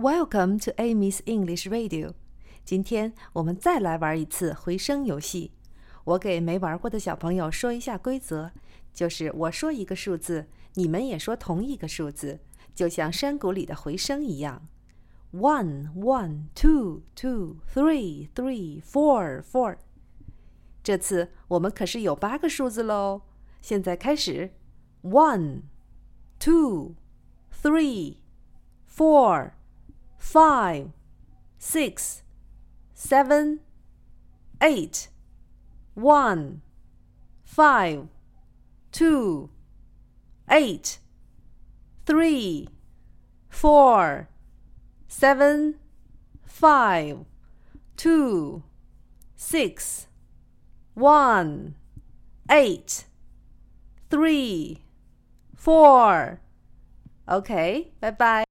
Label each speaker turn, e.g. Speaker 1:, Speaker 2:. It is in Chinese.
Speaker 1: Welcome to Amy's English Radio。今天我们再来玩一次回声游戏。我给没玩过的小朋友说一下规则，就是我说一个数字，你们也说同一个数字，就像山谷里的回声一样。One, one, two, two, three, three, four, four。这次我们可是有八个数字喽。现在开始，one, two, three, four, five, six, seven, eight, one, five, two, eight, three, four, seven, five, two, six, one, eight, three, four. OK，拜拜。